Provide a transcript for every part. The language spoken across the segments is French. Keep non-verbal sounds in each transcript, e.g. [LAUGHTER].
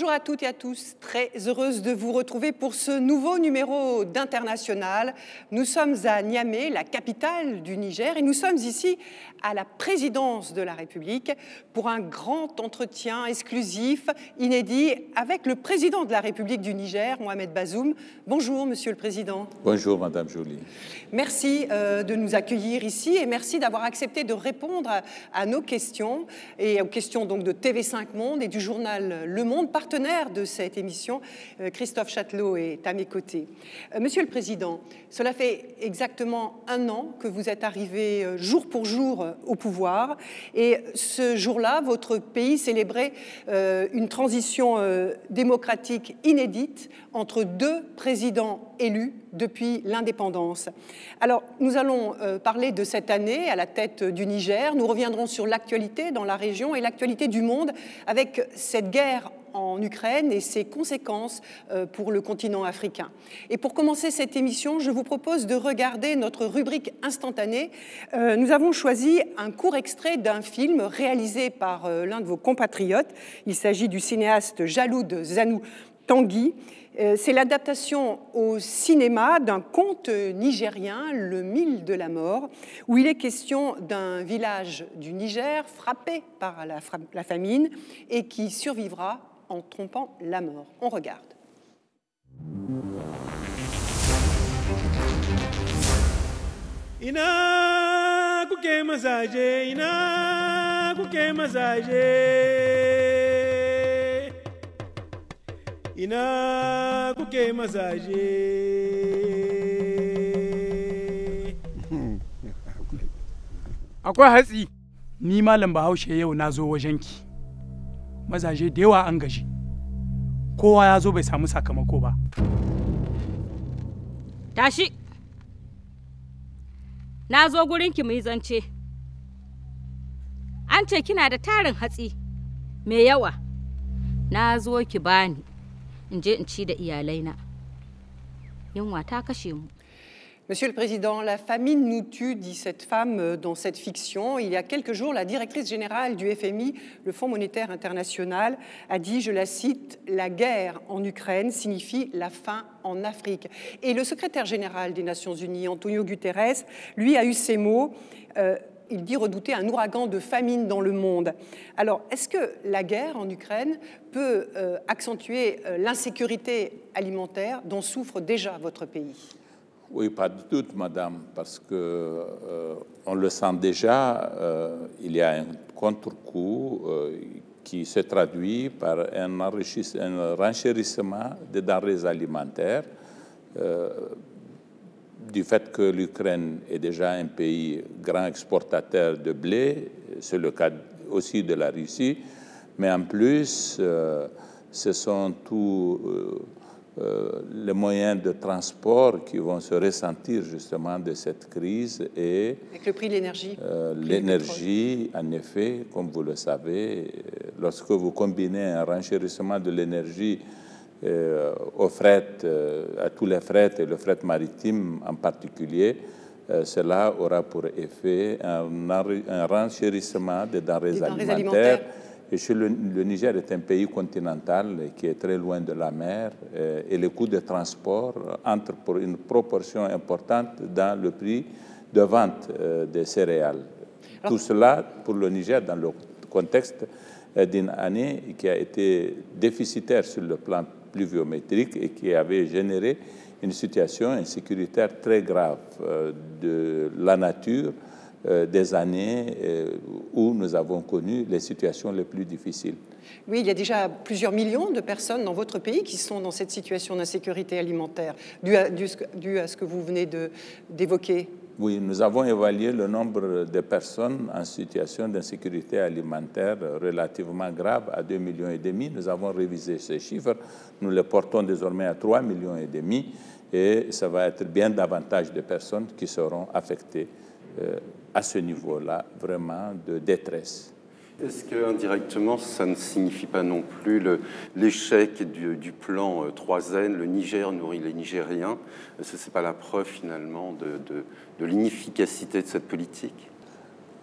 Bonjour à toutes et à tous, très heureuse de vous retrouver pour ce nouveau numéro d'International. Nous sommes à Niamey, la capitale du Niger, et nous sommes ici à la présidence de la République pour un grand entretien exclusif, inédit, avec le président de la République du Niger, Mohamed Bazoum. Bonjour, Monsieur le Président. Bonjour, Madame Jolie. Merci euh, de nous accueillir ici et merci d'avoir accepté de répondre à, à, nos questions et aux questions donc de TV5 Monde et du journal Le Monde, partenaire de cette émission. Euh, Christophe Châtelot est à mes côtés. Euh, Monsieur le Président, cela fait exactement un an que vous êtes arrivé jour pour jour au pouvoir. Et ce jour-là, votre pays célébrait euh, une transition euh, démocratique inédite entre deux présidents élus depuis l'indépendance. Alors, nous allons euh, parler de cette année à la tête du Niger. Nous reviendrons sur l'actualité dans la région et l'actualité du monde avec cette guerre en Ukraine et ses conséquences euh, pour le continent africain. Et pour commencer cette émission, je vous propose de regarder notre rubrique instantanée. Euh, nous avons choisi un court extrait d'un film réalisé par euh, l'un de vos compatriotes. Il s'agit du cinéaste Jaloud Zanou Tanguy. C'est l'adaptation au cinéma d'un conte nigérien, Le Mille de la Mort, où il est question d'un village du Niger frappé par la famine et qui survivra en trompant la mort. On regarde. ina kuke mazaje ina kuke mazaje. Ina kuke mazaje. Akwai hatsi. Ni malam bahaushe yau na zo wajenki. Mazaje da yawa an gaji kowa ya zo bai samu sakamako ba. Tashi. Na zo gurinki mu yi zance. An ce kina da tarin hatsi. Mai yawa? Na zo ki bani. In je in ci da iyalaina. Yunwa ta kashe mu. Monsieur le Président, la famine nous tue, dit cette femme dans cette fiction. Il y a quelques jours, la directrice générale du FMI, le Fonds monétaire international, a dit, je la cite, La guerre en Ukraine signifie la faim en Afrique. Et le secrétaire général des Nations Unies, Antonio Guterres, lui a eu ces mots. Euh, il dit redouter un ouragan de famine dans le monde. Alors, est-ce que la guerre en Ukraine peut euh, accentuer euh, l'insécurité alimentaire dont souffre déjà votre pays? Oui, pas du tout, madame, parce que euh, on le sent déjà, euh, il y a un contre-coup euh, qui se traduit par un, un renchérissement des denrées alimentaires, du fait que l'Ukraine est déjà un pays grand exportateur de blé, c'est le cas aussi de la Russie, mais en plus, ce sont tous les moyens de transport qui vont se ressentir justement de cette crise et avec le prix de l'énergie. Euh, l'énergie, en effet, comme vous le savez, lorsque vous combinez un renchérissement de l'énergie euh, au fret, euh, à tous les frets et le fret maritime en particulier, euh, cela aura pour effet un, un renchérissement des denrées, Des denrées alimentaires. alimentaires. Le, le Niger est un pays continental qui est très loin de la mer euh, et les coûts de transport entrent pour une proportion importante dans le prix de vente euh, des céréales. Tout cela pour le Niger dans le contexte euh, d'une année qui a été déficitaire sur le plan pluviométrique et qui avait généré une situation insécuritaire très grave de la nature des années euh, où nous avons connu les situations les plus difficiles. Oui, il y a déjà plusieurs millions de personnes dans votre pays qui sont dans cette situation d'insécurité alimentaire, due à, due- due à ce que vous venez d'évoquer. Oui, nous avons évalué le nombre de personnes en situation d'insécurité alimentaire relativement grave à 2 millions et demi. Nous avons révisé ces chiffres. Nous les portons désormais à 3 millions et demi et ça va être bien davantage de personnes qui seront affectées euh, à ce niveau-là, vraiment de détresse. Est-ce que indirectement, ça ne signifie pas non plus l'échec du, du plan euh, 3N, le Niger nourrit les Nigériens? Que ce n'est pas la preuve finalement de, de- de l'inefficacité de cette politique?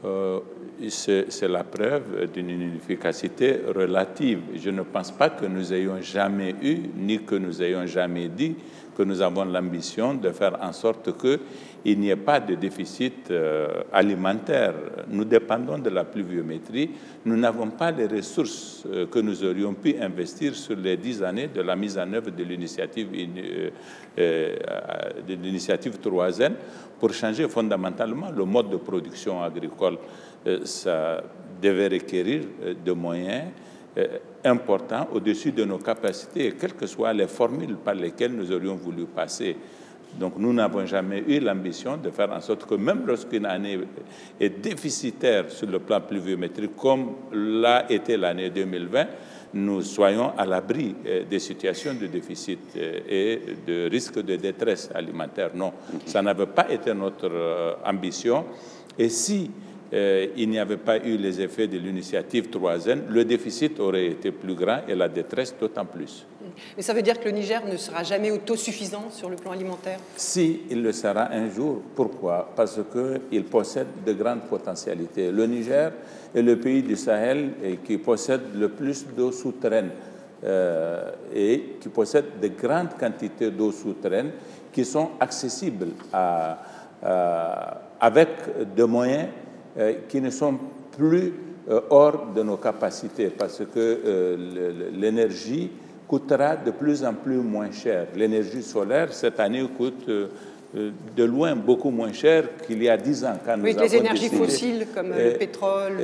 Euh, c'est la preuve d'une efficacité relative. Je ne pense pas que nous ayons jamais eu, ni que nous ayons jamais dit que nous avons l'ambition de faire en sorte qu'il n'y ait pas de déficit euh, alimentaire. Nous dépendons de la pluviométrie. Nous n'avons pas les ressources euh, que nous aurions pu investir sur les dix années de la mise en œuvre de l'initiative euh, de l'initiative Troisième pour changer fondamentalement le mode de production agricole. ça devait requérir de moyens euh, important au-dessus de nos capacités, quelles que soient les formules par lesquelles nous aurions voulu passer. Donc nous n'avons jamais eu l'ambition de faire en sorte que même lorsqu'une année est déficitaire sur le plan pluviométrique, comme l'a été l'année 2020, nous soyons à l'abri euh, des situations de déficit euh, et de risque de détresse alimentaire. Non, ça n'avait pas été notre ambition. Et si euh, il n'y avait pas eu les effets de l'initiative troisième, le déficit aurait été plus grand et la détresse d'autant plus. Mais ça veut dire que le Niger ne sera jamais autosuffisant sur le plan alimentaire Si, il le sera un jour. Pourquoi? Parce qu'il possède de grandes potentialités. Le Niger est le pays du Sahel qui possède le plus d'eau souterraine euh, et qui possède de grandes quantités d'eau souterraine qui sont accessibles avec des moyens euh, qui ne sont plus euh, hors de nos capacités parce que l'énergie coûtera de plus en plus moins cher. L'énergie solaire, cette année, coûte de loin beaucoup moins cher qu'il y a dix ans. Quand oui, les énergies fossiles comme le pétrole.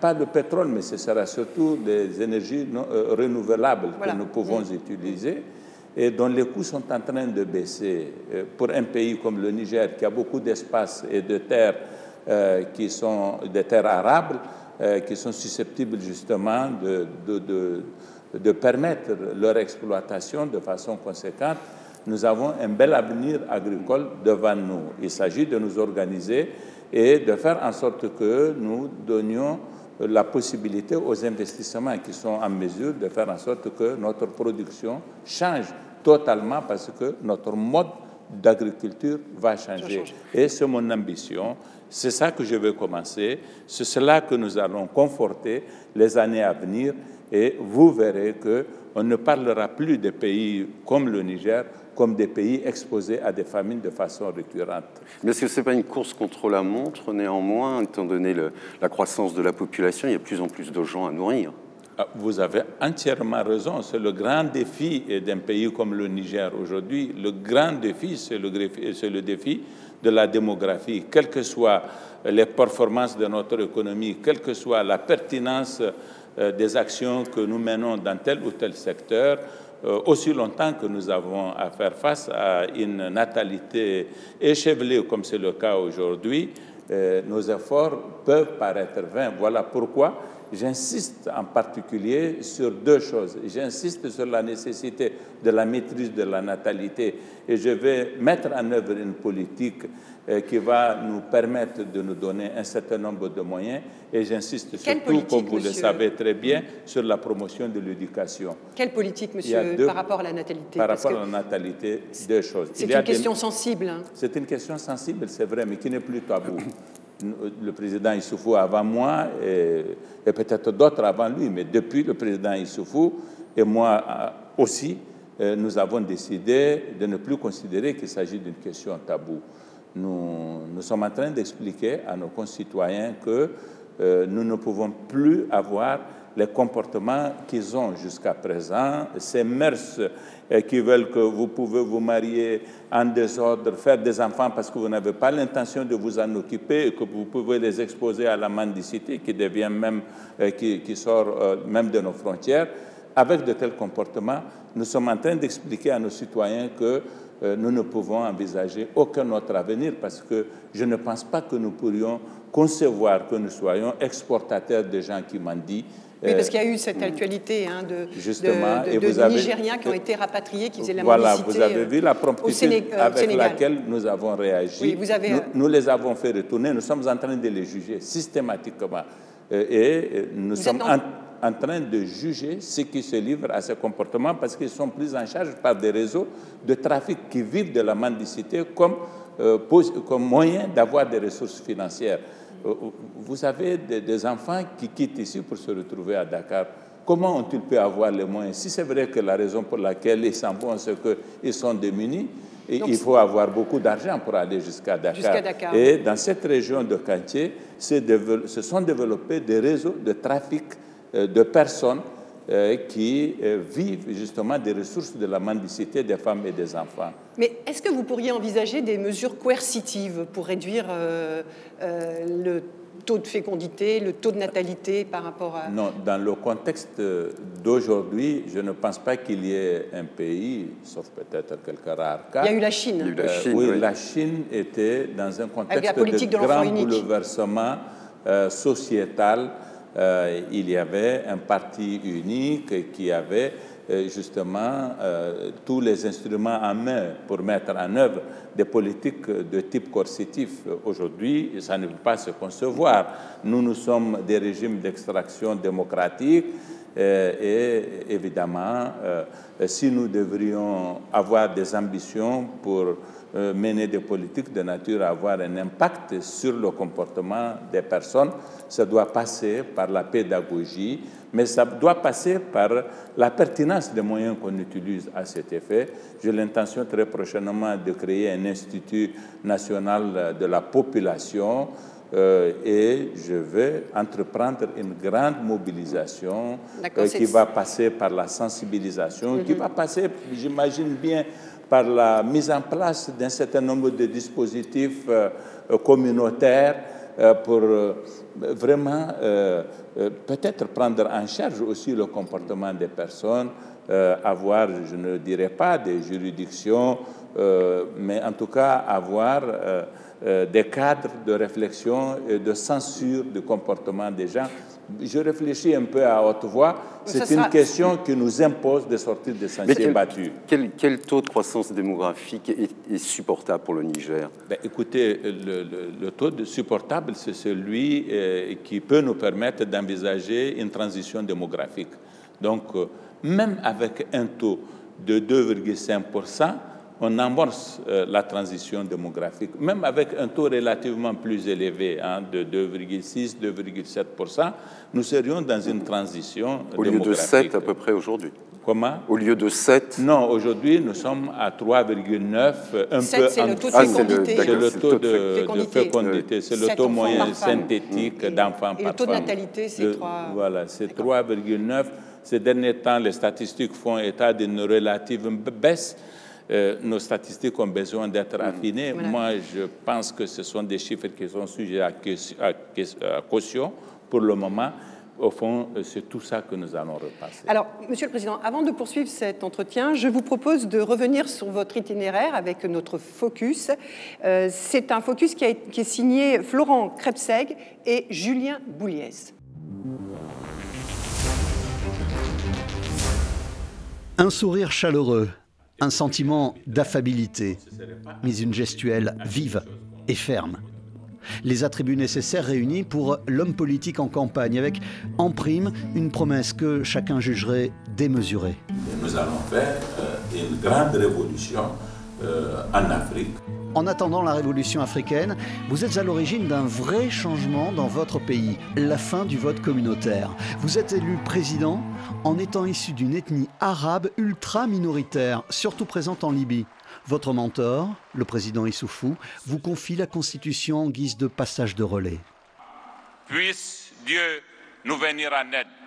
pas le pétrole, mais ce sera surtout des énergies renouvelables que nous pouvons utiliser et dont les coûts sont en train de baisser. Pour un pays comme le Niger, qui a beaucoup d'espace et de terres euh, qui sont des terres arables, euh, qui sont susceptibles justement de, de, de, permettre leur exploitation de façon conséquente, nous avons un bel avenir agricole devant nous. Il s'agit de nous organiser et de faire en sorte que nous donnions la possibilité aux investissements qui sont en mesure de faire en sorte que notre production change totalement parce que notre mode d'agriculture va changer. Et c'est mon ambition. C'est ça que je veux commencer. C'est cela que nous allons conforter les années à venir. Et vous verrez que on ne parlera plus des pays comme le Niger comme des pays exposés à des famines de façon récurrente. Mais est-ce que ce n'est pas une course contre la montre Néanmoins, étant donné la croissance de la population, il y a de plus en plus de gens à nourrir? Ah, vous avez entièrement raison. C'est le grand défi d'un pays comme le Niger aujourd'hui. Le grand défi, c'est le, le, défi de la démographie. Quelles que soient les performances de notre économie, quelle que soit la pertinence des actions que nous menons dans tel ou tel secteur, euh, aussi longtemps que nous avons à faire face à une natalité échevelée comme c'est le cas aujourd'hui, euh, nos efforts peuvent paraître vains. Voilà pourquoi J'insiste en particulier sur deux choses. J'insiste sur la nécessité de la maîtrise de la natalité et je vais mettre en œuvre une politique euh, qui va nous permettre de nous donner un certain nombre de moyens et j'insiste surtout, comme vous le savez très bien, sur la promotion de l'éducation. Quelle politique, monsieur, par rapport à la natalité? Par rapport à la natalité, deux choses. C'est une question sensible. Hein. C'est une question sensible, c'est vrai, mais qui n'est plus tabou le président Issoufou avant moi et, peut-être d'autres avant lui, mais depuis le président Issoufou et moi euh, aussi, euh, nous avons décidé de ne plus considérer qu'il s'agit d'une question taboue. Nous, sommes en train d'expliquer à nos concitoyens que euh, nous ne pouvons plus avoir les comportements qu'ils ont jusqu'à présent, ces mœurs euh, qui veulent que vous pouvez vous marier en désordre, faire des enfants parce que vous n'avez pas l'intention de vous en occuper et que vous pouvez les exposer à la mendicité qui devient même, euh, qui, sort euh, même de nos frontières. Avec de tels comportements, nous sommes en train d'expliquer à nos citoyens que nous ne pouvons envisager aucun autre avenir parce que je ne pense pas que nous pourrions concevoir que nous soyons exportateurs de gens qui mendient oui, parce qu'il y a eu cette actualité hein, de, Justement, de, de, Nigériens qui ont été rapatriés, qui faisaient la Voilà, vous avez vu la promptitude euh, avec laquelle nous avons réagi. Oui, vous avez... nous, nous, les avons fait retourner, nous sommes en train de les juger systématiquement. Euh, et nous sommes en, train de juger ceux qui se livrent à ces comportements parce qu'ils sont pris en charge par des réseaux de trafic qui vivent de la mendicité comme, euh, comme moyen d'avoir des ressources financières. Euh, vous avez des, des enfants qui quittent ici pour se retrouver à Dakar. Comment ont-ils pu avoir les moyens? Si c'est vrai que la raison pour laquelle ils s'en vont, c'est qu'ils sont démunis, et Donc, il faut avoir beaucoup d'argent pour aller jusqu'à Dakar. Et dans cette région de Kantier, se, se sont développés des réseaux de trafic euh, de personnes euh, qui euh, vivent justement des ressources de la mendicité des femmes et des enfants. Mais est-ce que vous pourriez envisager des mesures coercitives pour réduire euh, euh, le taux de fécondité, le taux de natalité par rapport à... Non, dans le contexte d'aujourd'hui, je ne pense pas qu'il y ait un pays, sauf peut-être quelques rares cas. Il y a eu la Chine. Eu la Euh, Chine, oui, oui. la Chine était dans un contexte la politique de grand unique. bouleversement euh, sociétal. Euh, il y avait un parti unique qui avait euh, justement euh, tous les instruments en main pour mettre en œuvre des politiques de type coercitif. Aujourd'hui, ça ne peut pas se concevoir. Nous, nous sommes des régimes d'extraction démocratique et évidemment, si nous devrions avoir des ambitions pour euh, mener des politiques de nature à avoir un impact sur le comportement des personnes, ça doit passer par la pédagogie, mais ça doit passer par la pertinence des moyens qu'on utilise à cet effet. J'ai l'intention très prochainement de créer un institut national de la population euh, et je vais entreprendre une grande mobilisation euh, qui va passer par la sensibilisation, qui va passer, j'imagine bien, par la mise en place d'un certain nombre de dispositifs euh, euh, communautaires euh, pour vraiment peut-être prendre en charge aussi le comportement des personnes, avoir, je ne dirais pas des juridictions, mais en tout cas avoir des cadres de réflexion et de censure du comportement des gens. Je réfléchis un peu à haute voix. C'est une sera- question qui nous impose de sortir des sentiers quel, battus. quel- quel taux de croissance démographique est, est supportable pour le Niger? Ben, écoutez, le, le- le taux de supportable, c'est celui euh, qui peut nous permettre d'envisager une transition démographique. Donc, euh, même avec un taux de 2,5%, on amorce euh, la transition démographique. Même avec un taux relativement plus élevé, hein, de 2,6, 2,7%, nous serions dans une transition Au lieu de démographique. 7 à peu près aujourd'hui. Comment? Au lieu de 7, Non, aujourd'hui, nous sommes à 3,9, un Sept, peu c'est en le taux de c'est le- fécondité. c'est le c'est le taux de fécondité. c'est le taux moyen par femme. synthétique Et- d'enfants et par le taux de femme. natalité, c'est Le- trois- Voilà, c'est 3,9. Ces derniers temps, les statistiques font état d'une relative baisse. Euh, nos statistiques ont besoin d'être affinées. Voilà. Moi, je pense que ce sont des chiffres qui sont sujets à, caution pour le moment. Au fond, euh, c'est tout ça que nous allons repasser. Alors, Monsieur le Président, avant de poursuivre cet entretien, je vous propose de revenir sur votre itinéraire avec notre focus. Euh, C'est un focus qui, a- qui est signé Florent Krebseg et Julien Bouliès. Un sourire chaleureux, un sentiment d'affabilité, mais une gestuelle vive et ferme. Les attributs nécessaires réunis pour l'homme politique en campagne, avec en prime une promesse que chacun jugerait démesurée. Nous allons faire euh, une grande révolution euh, en Afrique. En attendant la révolution africaine, vous êtes à l'origine d'un vrai changement dans votre pays, la fin du vote communautaire. Vous êtes élu président en étant issu d'une ethnie arabe ultra minoritaire, surtout présente en Libye. Votre mentor, le président Issoufou, vous confie la constitution en guise de passage de relais. Puisse Dieu nous venir en aide.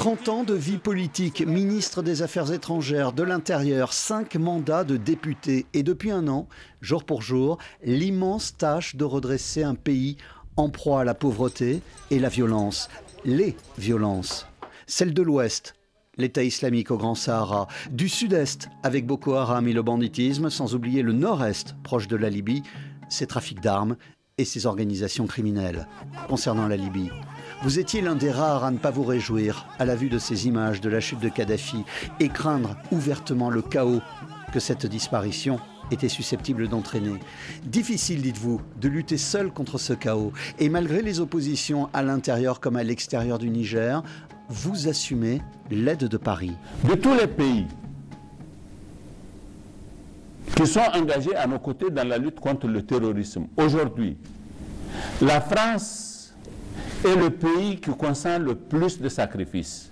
30 ans de vie politique, ministre des Affaires étrangères, de l'Intérieur, 5 mandats de député et depuis un an, jour pour jour, l'immense tâche de redresser un pays en proie à la pauvreté et la violence. Les violences. Celle de l'Ouest, l'État islamique au Grand Sahara, du Sud-Est avec Boko Haram et le banditisme, sans oublier le Nord-Est proche de la Libye, ses trafics d'armes et ses organisations criminelles. Concernant la Libye, vous étiez l'un des rares à ne pas vous réjouir à la vue de ces images de la chute de Kadhafi et craindre ouvertement le chaos que cette disparition était susceptible d'entraîner. Difficile, dites-vous, de lutter seul contre ce chaos. Et malgré les oppositions à l'intérieur comme à l'extérieur du Niger, vous assumez l'aide de Paris. de tous les pays qui sont engagés à nos côtés dans la lutte contre le terrorisme. Aujourd'hui, la France est le pays qui consent le plus de sacrifices.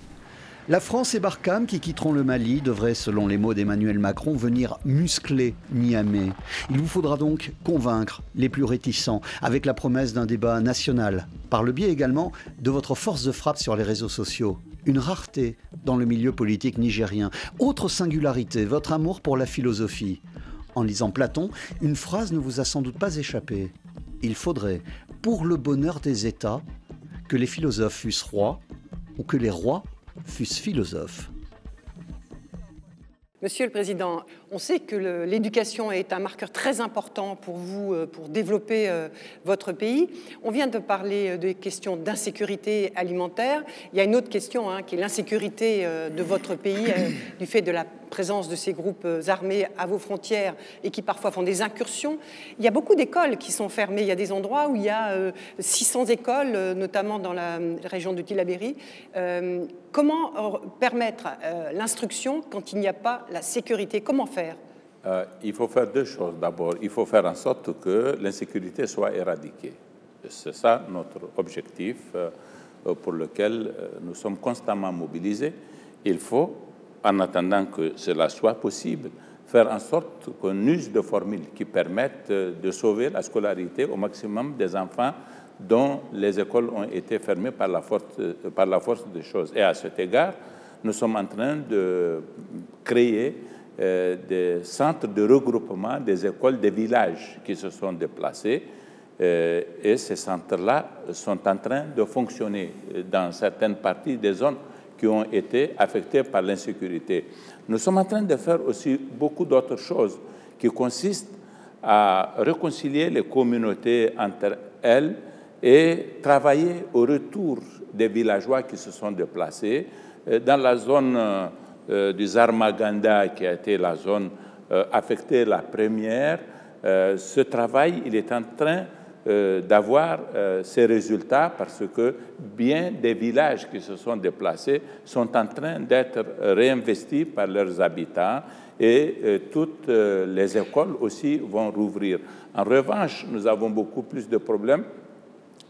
La France et Barkham, qui quitteront le Mali, devraient, selon les mots d'Emmanuel Macron, venir muscler Niamey. Il vous faudra donc convaincre les plus réticents, avec la promesse d'un débat national, par le biais également de votre force de frappe sur les réseaux sociaux. Une rareté dans le milieu politique nigérien. Autre singularité, votre amour pour la philosophie. En lisant Platon, une phrase ne vous a sans doute pas échappé. Il faudrait, pour le bonheur des États, que les philosophes fussent rois ou que les rois fussent philosophes. Monsieur le Président, on sait que l'éducation est un marqueur très important pour vous, euh, pour développer euh, votre pays. On vient de parler euh, des questions d'insécurité alimentaire. Il y a une autre question hein, qui est l'insécurité de votre pays du fait de la présence de ces groupes armés à vos frontières et qui parfois font des incursions. Il y a beaucoup d'écoles qui sont fermées. Il y a des endroits où il y a euh, 600 écoles, notamment dans la région de Tillabéri. Euh, comment permettre l'instruction quand il n'y a pas la sécurité? Comment faire Euh, il faut faire deux choses. D'abord, il faut faire en sorte que l'insécurité soit éradiquée. C'est ça notre objectif euh, pour lequel euh, nous sommes constamment mobilisés. Il faut, en attendant que cela soit possible, faire en sorte qu'on use de formules qui permettent euh, de sauver la scolarité au maximum des enfants dont les écoles ont été fermées par la force, euh, par la force des choses. Et à cet égard, nous sommes en train de créer euh, des centres de regroupement des écoles des villages qui se sont déplacés. Euh, et ces centres-là sont en train de fonctionner dans certaines parties des zones qui ont été affectées par l'insécurité. Nous sommes en train de faire aussi beaucoup d'autres choses qui consistent à réconcilier les communautés entre elles et travailler au retour des villageois qui se sont déplacés Euh, dans la zone euh, du Zarmaganda, qui a été la zone euh, affectée la première. Euh, ce travail, il est en train d'avoir ses résultats parce que bien des villages qui se sont déplacés sont en train d'être réinvestis par leurs habitants et toutes les écoles aussi vont rouvrir. En revanche, nous avons beaucoup plus de problèmes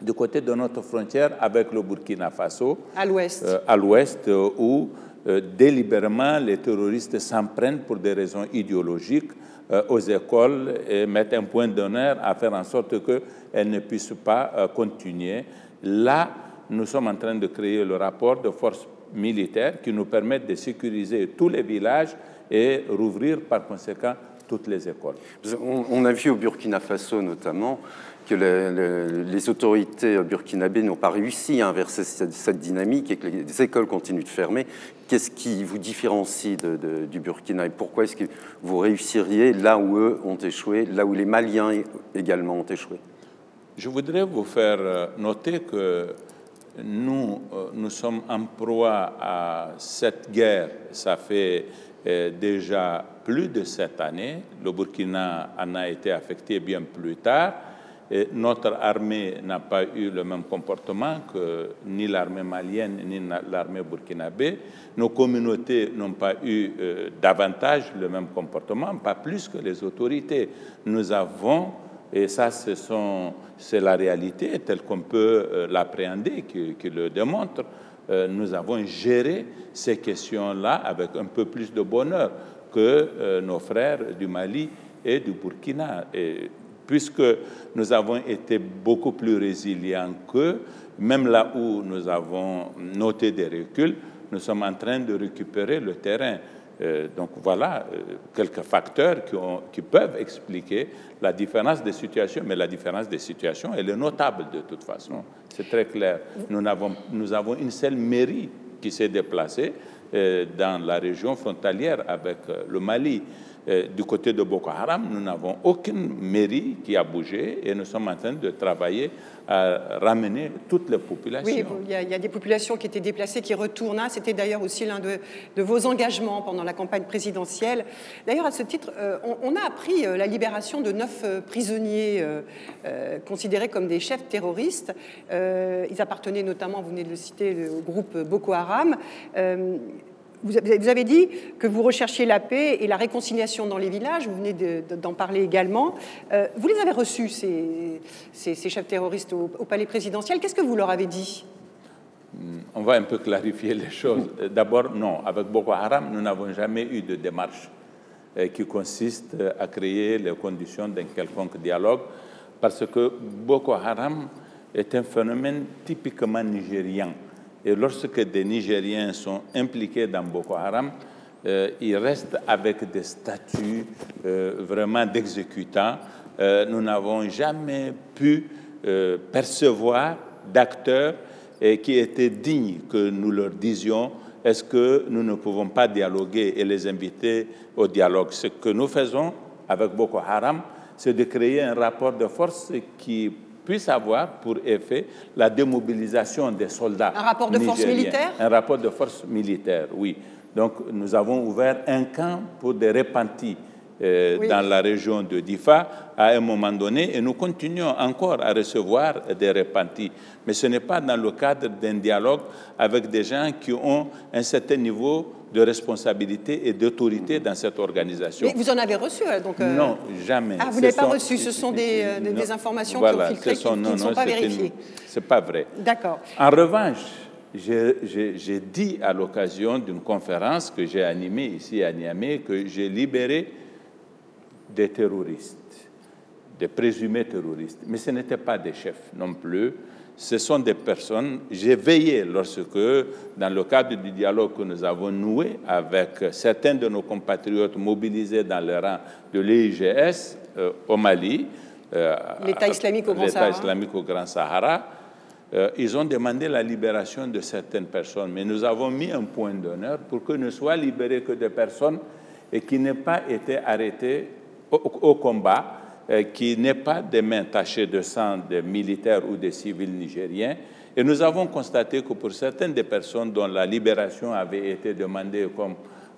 du côté de notre frontière avec le Burkina Faso, à l'ouest euh, à l'ouest, euh, où euh, délibérément les terroristes s'en prennent pour des raisons idéologiques euh, aux écoles et mettent un point d'honneur à faire en sorte qu'elles ne puissent pas euh, continuer. Là, nous sommes en train de créer le rapport de forces militaires qui nous permettent de sécuriser tous les villages et rouvrir par conséquent toutes les écoles. On a vu au Burkina Faso notamment que les, les- les autorités burkinabées n'ont pas réussi à inverser cette, dynamique et que les, les écoles continuent de fermer. Qu'est-ce qui vous différencie du Burkina et pourquoi est-ce que vous réussiriez là où eux ont échoué, là où les Maliens également ont échoué? Je voudrais vous faire euh, noter que nous, euh, nous sommes en proie à cette guerre. Ça fait euh, déjà plus de sept années. Le Burkina en a été affecté bien plus tard. Notre armée n'a pas eu le même comportement que ni l'armée malienne ni l'armée burkinabé. Nos communautés n'ont pas eu euh, davantage le même comportement, pas plus que les autorités. Nous avons et ça, c'est la réalité telle qu'on peut euh, l'appréhender, qui, le démontre. Euh, nous avons géré ces questions-là avec un peu plus de bonheur que nos frères du Mali et du Burkina. Puisque nous avons été beaucoup plus résilients qu'eux, même là où nous avons noté des reculs, nous sommes en train de récupérer le terrain. Euh, donc voilà euh, quelques facteurs qui, peuvent expliquer la différence des situations, mais la différence des situations, elle est notable de toute façon. C'est très clair. Nous avons, une seule mairie qui s'est déplacée euh, dans la région frontalière avec le Mali. Euh, du côté de Boko Haram, nous n'avons aucune mairie qui a bougé et nous sommes en train de travailler à ramener toutes les populations. Oui, il y, a, des populations qui étaient déplacées, qui retournent. Ah, C'était d'ailleurs aussi l'un de, vos engagements pendant la campagne présidentielle. D'ailleurs, à ce titre, euh, on, a appris euh, la libération de neuf prisonniers considérés comme des chefs terroristes. Ils appartenaient notamment, vous venez de le citer, au groupe Boko Haram. Vous avez dit que vous recherchiez la paix et la réconciliation dans les villages, vous venez de- de- d'en parler également. Euh, vous les avez reçus, ces, chefs terroristes, au, au palais présidentiel. Qu'est-ce que vous leur avez dit? On va un peu clarifier les choses. Euh, D'abord, non, avec Boko Haram, nous n'avons jamais eu de démarche euh, qui consiste à créer les conditions d'un quelconque dialogue, parce que Boko Haram est un phénomène typiquement nigérian. Et lorsque des Nigériens sont impliqués dans Boko Haram, euh, ils restent avec des statuts euh, vraiment d'exécutants. Euh, nous n'avons jamais pu percevoir d'acteurs qui étaient dignes que nous leur disions est-ce que nous ne pouvons pas dialoguer et les inviter au dialogue? Ce que nous faisons avec Boko Haram, c'est de créer un rapport de force qui puisse avoir pour effet la démobilisation des soldats. Un rapport de force nigériens. militaire Un rapport de force militaire, oui. Donc nous avons ouvert un camp pour des repentis euh, Oui. dans la région de Difa à un moment donné et nous continuons encore à recevoir des repentis. Mais ce n'est pas dans le cadre d'un dialogue avec des gens qui ont un certain niveau de responsabilité et d'autorité dans cette organisation. Mais vous en avez reçu, euh, donc. euh, Non, jamais. Ah, vous Ce n'avez pas reçu, ce sont des, euh, des- informations Voilà, qui ont filtré, ce qui, sont- qui non, ne sont non, pas vérifiées. C'est pas vrai. D'accord. En revanche, j'ai dit à l'occasion d'une conférence que j'ai animée ici à Niamey que j'ai libéré des terroristes, des présumés terroristes. Mais ce n'étaient pas des chefs non plus. Ce sont des personnes. J'ai veillé lorsque, dans le cadre du dialogue que nous avons noué avec certains de nos compatriotes mobilisés dans le rang de l'EIGS euh, au Mali, euh, L'État islamique au Grand Sahara. islamique au Grand Sahara, euh, ils ont demandé la libération de certaines personnes, mais nous avons mis un point d'honneur pour que ne soient libérées que des personnes et qui n'aient pas été arrêtées au, au combat, qui n'aient pas des mains tachées de sang des militaires ou des civils nigériens. Et nous avons constaté que pour certaines des personnes dont la libération avait été demandée comme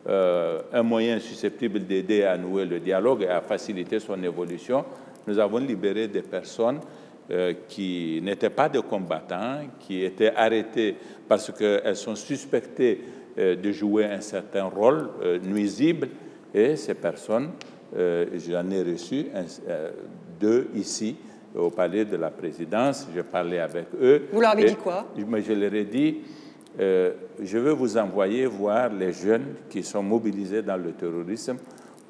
euh, un moyen susceptible d'aider à nouer le dialogue et à faciliter son évolution, nous avons libéré des personnes euh, qui n'étaient pas des combattants, qui étaient arrêtés parce qu'elles sont suspectées euh, de jouer un certain rôle euh, nuisible. Et ces personnes, euh, j'en ai reçu un- euh, deux ici au palais de la présidence. J'ai parlé avec eux. Vous leur avez dit quoi? mais je leur ai dit, euh, je veux vous envoyer voir les jeunes qui sont mobilisés dans le terrorisme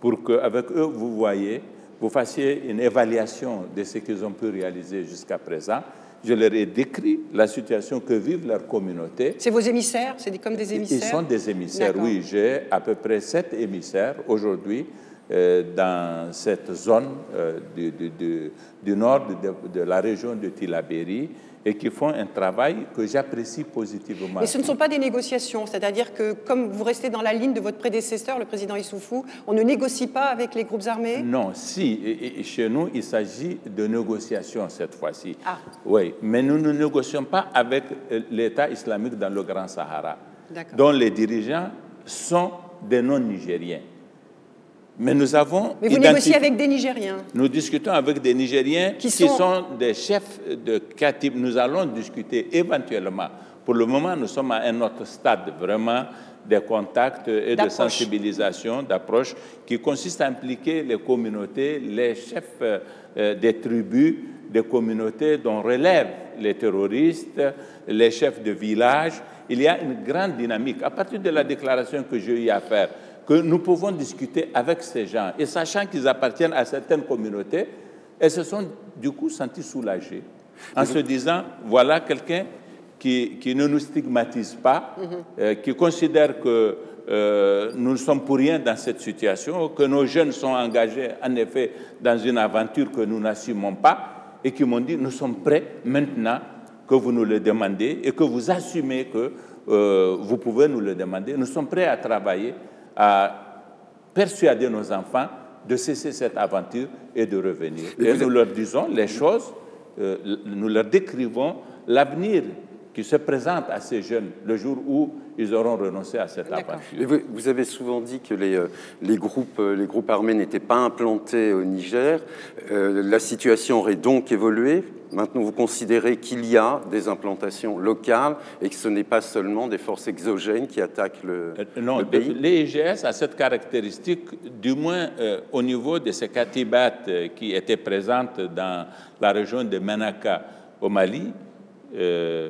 pour qu'avec eux, vous voyez, vous fassiez une évaluation de ce qu'ils ont pu réaliser jusqu'à présent. Je leur ai décrit la situation que vivent leurs communautés. C'est vos émissaires? C'est comme des émissaires? Ils sont des émissaires, oui. J'ai à peu près sept émissaires aujourd'hui euh, dans cette zone euh, du, du- du- du nord de, de la région de Tilaberi et qui font un travail que j'apprécie positivement. Mais ce ne sont pas des négociations, c'est-à-dire que comme vous restez dans la ligne de votre prédécesseur, le président Issoufou, on ne négocie pas avec les groupes armés? Non, si, et- chez nous, il s'agit de négociations cette fois-ci. Ah. Oui, mais nous ne négocions pas avec euh, l'État islamique dans le Grand Sahara, dont les dirigeants sont des non-nigériens. Mais nous avons Mais vous négociez avec des Nigériens. Nous discutons avec des Nigériens Qui qui, sont- sont... des chefs de Katib. Nous allons discuter éventuellement. Pour le moment, nous sommes à un autre stade, vraiment, des contacts et de sensibilisation, d'approche, qui consiste à impliquer les communautés, les chefs euh, euh, des tribus, des communautés dont relèvent les terroristes, les chefs de village. Il y a une grande dynamique. À partir de la déclaration que j'ai eu à faire, que nous pouvons discuter avec ces gens, et sachant qu'ils appartiennent à certaines communautés, elles se sont du coup senties soulagées, en se disant, voilà quelqu'un qui, qui ne nous stigmatise pas, euh, qui considère que euh, nous ne sommes pour rien dans cette situation, que nos jeunes sont engagés en effet dans une aventure que nous n'assumons pas, et qui m'ont dit, nous sommes prêts maintenant que vous nous le demandez et que vous assumez que euh, vous pouvez nous le demander. Nous sommes prêts à travailler, à persuader nos enfants de cesser cette aventure et de revenir. Et nous leur disons les choses, euh, nous leur décrivons l'avenir qui se présentent à ces jeunes le jour où ils auront renoncé à cette aventure. Vous, vous avez souvent dit que les, euh, les, groupes, euh, les groupes armés n'étaient pas implantés au Niger. Euh, la situation aurait donc évolué. Maintenant, vous considérez qu'il y a des implantations locales et que ce n'est pas seulement des forces exogènes qui attaquent le, Euh, Non, le l'EIGS a cette caractéristique, du moins euh, au niveau de ces katibat euh, qui étaient présentes dans la région de Menaka au Mali, euh,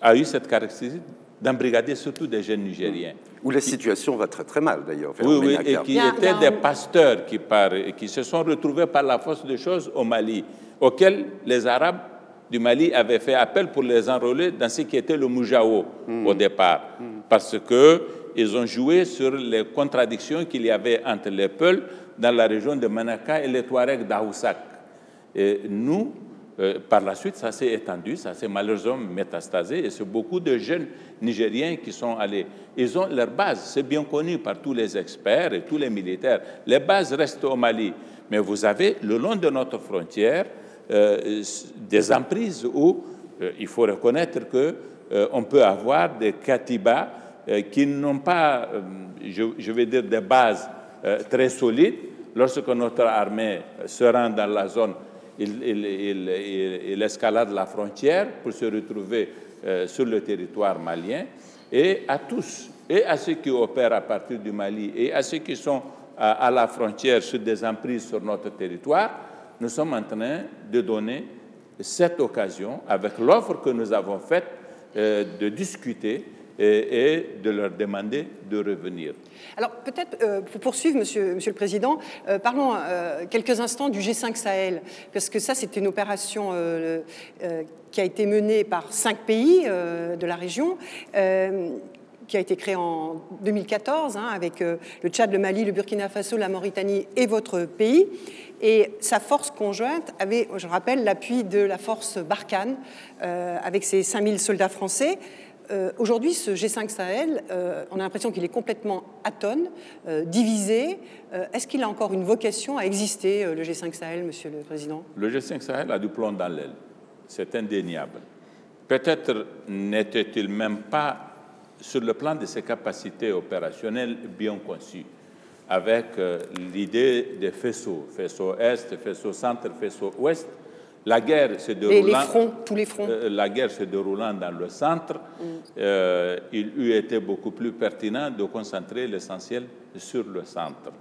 a eu cette caractéristique d'embrigader surtout des jeunes Nigériens. Où la situation va très très mal d'ailleurs. vers Oui, oui, et qui étaient des pasteurs qui, par- qui se sont retrouvés par la force des choses au Mali, auxquels les Arabes du Mali avaient fait appel pour les enrôler dans ce qui était le Moujao au départ, parce que ils ont joué sur les contradictions qu'il y avait entre les peuples dans la région de Manaka et les Touaregs d'Aoussak. Et nous, euh, par la suite, ça s'est étendu, ça s'est malheureusement métastasé, et c'est beaucoup de jeunes Nigériens qui sont allés. Ils ont leur base, c'est bien connu par tous les experts et tous les militaires. Les bases restent au Mali, mais vous avez le long de notre frontière euh, des emprises où euh, il faut reconnaître que on peut avoir des katibas qui n'ont pas, je, je vais dire, des bases très solides. Lorsque notre armée se rend dans la zone, il, il- il- escalade la frontière pour se retrouver euh, sur le territoire malien. Et à tous, et à ceux qui opèrent à partir du Mali, et à ceux qui sont à, à la frontière sur des emprises sur notre territoire, nous sommes en train de donner cette occasion, avec l'offre que nous avons faite, euh, de discuter et, de leur demander de revenir. Alors peut-être euh, pour poursuivre, monsieur, le Président, euh, parlons euh, quelques instants du G5 Sahel, parce que ça c'était une opération qui a été menée par cinq pays de la région. qui a été créée en 2014 hein, avec le Tchad, le Mali, le Burkina Faso, la Mauritanie et votre pays. Et sa force conjointe avait, je rappelle, l'appui de la force Barkhane avec ses 5000 soldats français. Euh, Aujourd'hui, ce G5 Sahel, euh, on a l'impression qu'il est complètement atone, euh, divisé. Est-ce qu'il a encore une vocation à exister, le G5 Sahel, Monsieur le Président? Le G5 Sahel a du plomb dans l'aile, c'est indéniable. Peut-être n'était-il même pas sur le plan de ses capacités opérationnelles bien conçu, avec l'idée des faisceaux, faisceau Est, faisceau Centre, faisceau Ouest. La guerre se déroulant, les fronts, tous les fronts. euh, la guerre se déroulant dans le centre, euh, il eût été beaucoup plus pertinent de concentrer l'essentiel sur le centre.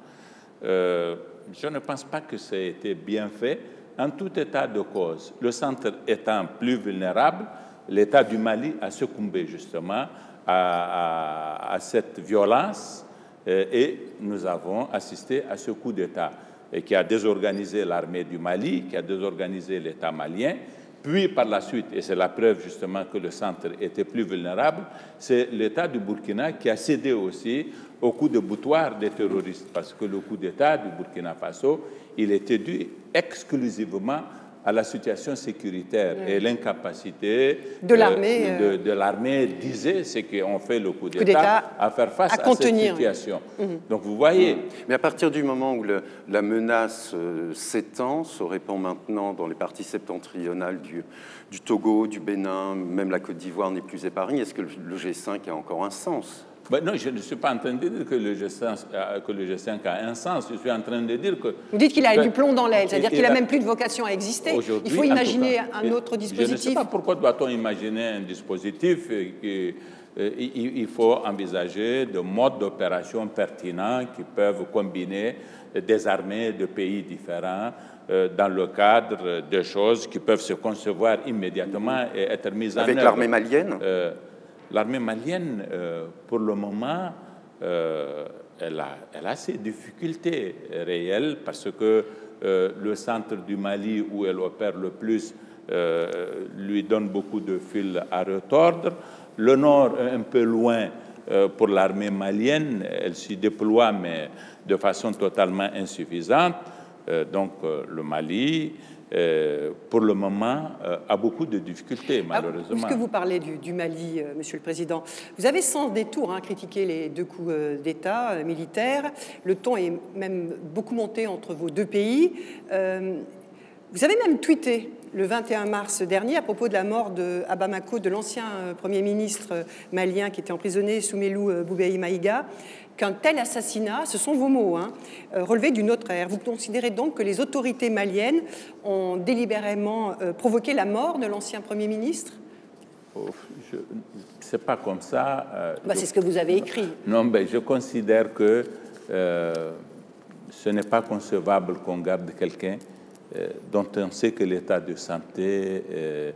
Euh, je ne pense pas que ça ait été bien fait. En tout état de cause, le centre étant plus vulnérable, l'État du Mali a succombé justement à, à- à cette violence et nous avons assisté à ce coup d'État et qui a désorganisé l'armée du Mali, qui a désorganisé l'État malien. Puis par la suite, et c'est la preuve justement que le centre était plus vulnérable, c'est l'État du Burkina qui a cédé aussi au coup de boutoir des terroristes, parce que le coup d'État du Burkina Faso, il était dû exclusivement à la situation sécuritaire et l'incapacité De l'armée, euh, de, de l'armée disait c'est qu'on fait le coup d'État à faire face à à, contenir. cette situation. Donc vous voyez, Mais à partir du moment où le- la menace euh, s'étend, se répand maintenant dans les parties septentrionales du, du Togo, du Bénin, même la Côte d'Ivoire n'est plus épargnée, est-ce que le, le G5 a encore un sens? Ben non, je ne suis pas en train de dire que le G5, euh, que le G5 a un sens. Je suis en train de dire que. Vous dites qu'il a Ben, du plomb dans l'aile, c'est-à-dire il- qu'il il n'a a- même plus de vocation à exister. Il faut imaginer cas, un autre Je ne sais dispositif. pas pourquoi doit-on imaginer un dispositif euh, qui- euh, il, faut envisager de modes d'opération pertinents qui peuvent combiner des armées de pays différents dans le cadre de choses qui peuvent se concevoir immédiatement et être mises en Avec œuvre. l'armée malienne? Euh, L'armée malienne, euh, pour le moment, euh, elle, a, elle a ses difficultés réelles parce que euh, le centre du Mali où elle opère le plus lui donne beaucoup de fil à retordre. Le nord un peu loin pour l'armée malienne, elle s'y déploie mais de façon totalement insuffisante. Donc le Mali, euh, pour le moment, euh, a beaucoup de difficultés, Ah, malheureusement. Puisque vous parlez du, du Mali, euh, Monsieur le Président, vous avez sans détour hein, critiqué les deux coups euh, d'État euh, militaires. Le ton est même beaucoup monté entre vos deux pays. Vous avez même tweeté le 21 mars dernier à propos de la mort de, à Bamako de l'ancien Premier ministre malien qui était emprisonné, Soumelou Boubei Maïga, qu'un tel assassinat, ce sont vos mots, hein, euh, relevait d'une autre ère. Vous considérez donc que les autorités maliennes ont délibérément provoqué la mort de l'ancien Premier ministre? Oh, C'est pas comme ça. bah, c'est ce que vous avez écrit. Non, mais je considère que ce n'est pas concevable qu'on garde quelqu'un euh, dont on sait que l'état de santé euh,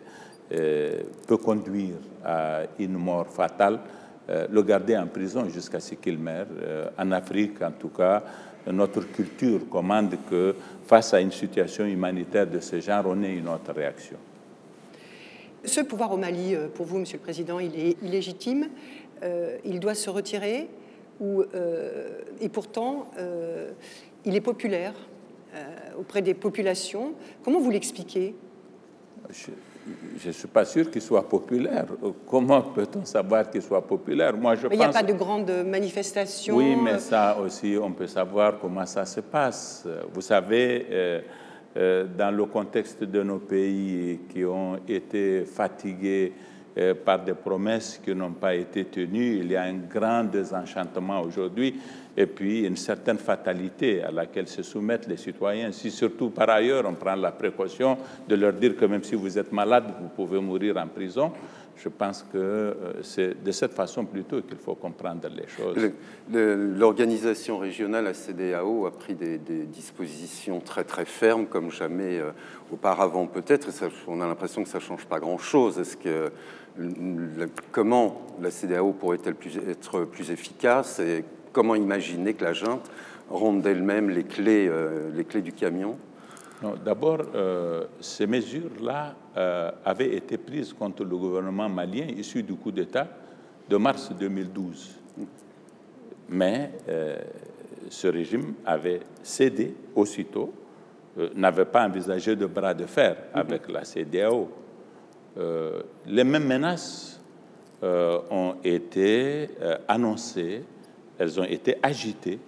euh, peut conduire à une mort fatale, le garder en prison jusqu'à ce qu'il meure. En Afrique, en tout cas, notre culture commande que face à une situation humanitaire de ce genre, on ait une autre réaction. Ce pouvoir au Mali, pour vous, Monsieur le Président, il est illégitime. il doit se retirer. Ou, et pourtant, il est populaire. Euh, auprès des populations. Comment vous l'expliquez? Je ne suis pas sûr qu'il soit populaire. Comment peut-on savoir qu'il soit populaire? Moi, je Il n'y a pas de grandes manifestations. Oui, mais ça aussi, on peut savoir comment ça se passe. Vous savez, euh, euh, dans le contexte de nos pays qui ont été fatigués par des promesses qui n'ont pas été tenues, il y a un grand désenchantement aujourd'hui et puis une certaine fatalité à laquelle se soumettent les citoyens. Si surtout par ailleurs on prend la précaution de leur dire que même si vous êtes malade, vous pouvez mourir en prison, je pense que euh, c'est de cette façon plutôt qu'il faut comprendre les choses. L'organisation régionale, la CDAO, a pris des, dispositions très très fermes, comme jamais euh, auparavant peut-être. On a l'impression que ça ne change pas grand-chose. Est-ce que comment la CDAO pourrait-elle être plus efficace et comment imaginer que la junte rende d'elle-même les, clés, euh, les clés du camion D'abord, euh, ces mesures-là euh, avaient été prises contre le gouvernement malien issu du coup d'État de mars 2012. Mais ce régime avait cédé aussitôt, n'avait pas envisagé de bras de fer avec la CDAO. les mêmes menaces ont été annoncées elles ont été agitées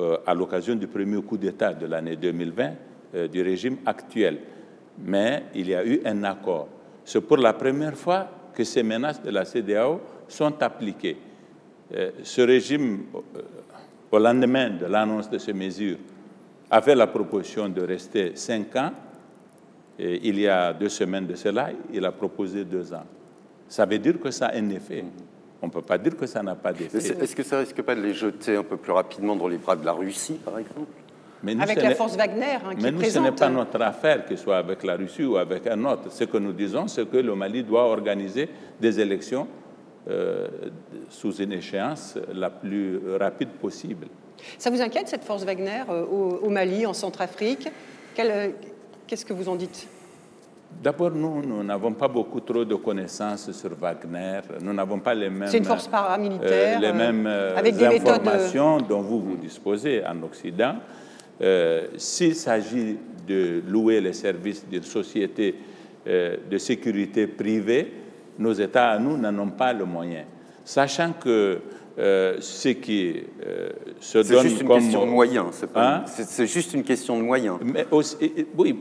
euh, à l'occasion du premier coup d'État de l'année 2020 euh, du régime actuel. Mais il y a eu un accord. C'est pour la première fois que ces menaces de la CDAO sont appliquées. Euh, ce régime, au lendemain de l'annonce de ces mesures, avait la proposition de rester cinq ans. Et il y a deux semaines de cela, il a proposé deux ans. Ça veut dire que ça a un effet. On ne peut pas dire que ça n'a pas d'effet. Est-ce que ça risque pas de les jeter un peu plus rapidement dans les bras de la Russie, par exemple? Mais avec la force Wagner hein, qui Mais nous, ce n'est pas notre affaire qu'il soit avec la Russie ou avec un autre. Ce que nous disons, c'est que le Mali doit organiser des élections euh, sous une échéance la plus rapide possible. Ça vous inquiète, cette force Wagner, euh, au, Mali, en Centrafrique? Euh, Qu'est-ce que vous en dites? D'abord, nous, nous n'avons pas beaucoup trop de connaissances sur Wagner. Nous n'avons pas les mêmes. C'est une force paramilitaire. Euh, les mêmes euh, avec des informations dont vous vous disposez en Occident. Euh, s'il s'agit de louer les services d'une société de sécurité privée, nos États à nous n'en ont pas le moyen. Sachant que euh, ce qui euh, se donne juste une question de moyens. Hein c'est juste une question de moyens. Mais oui,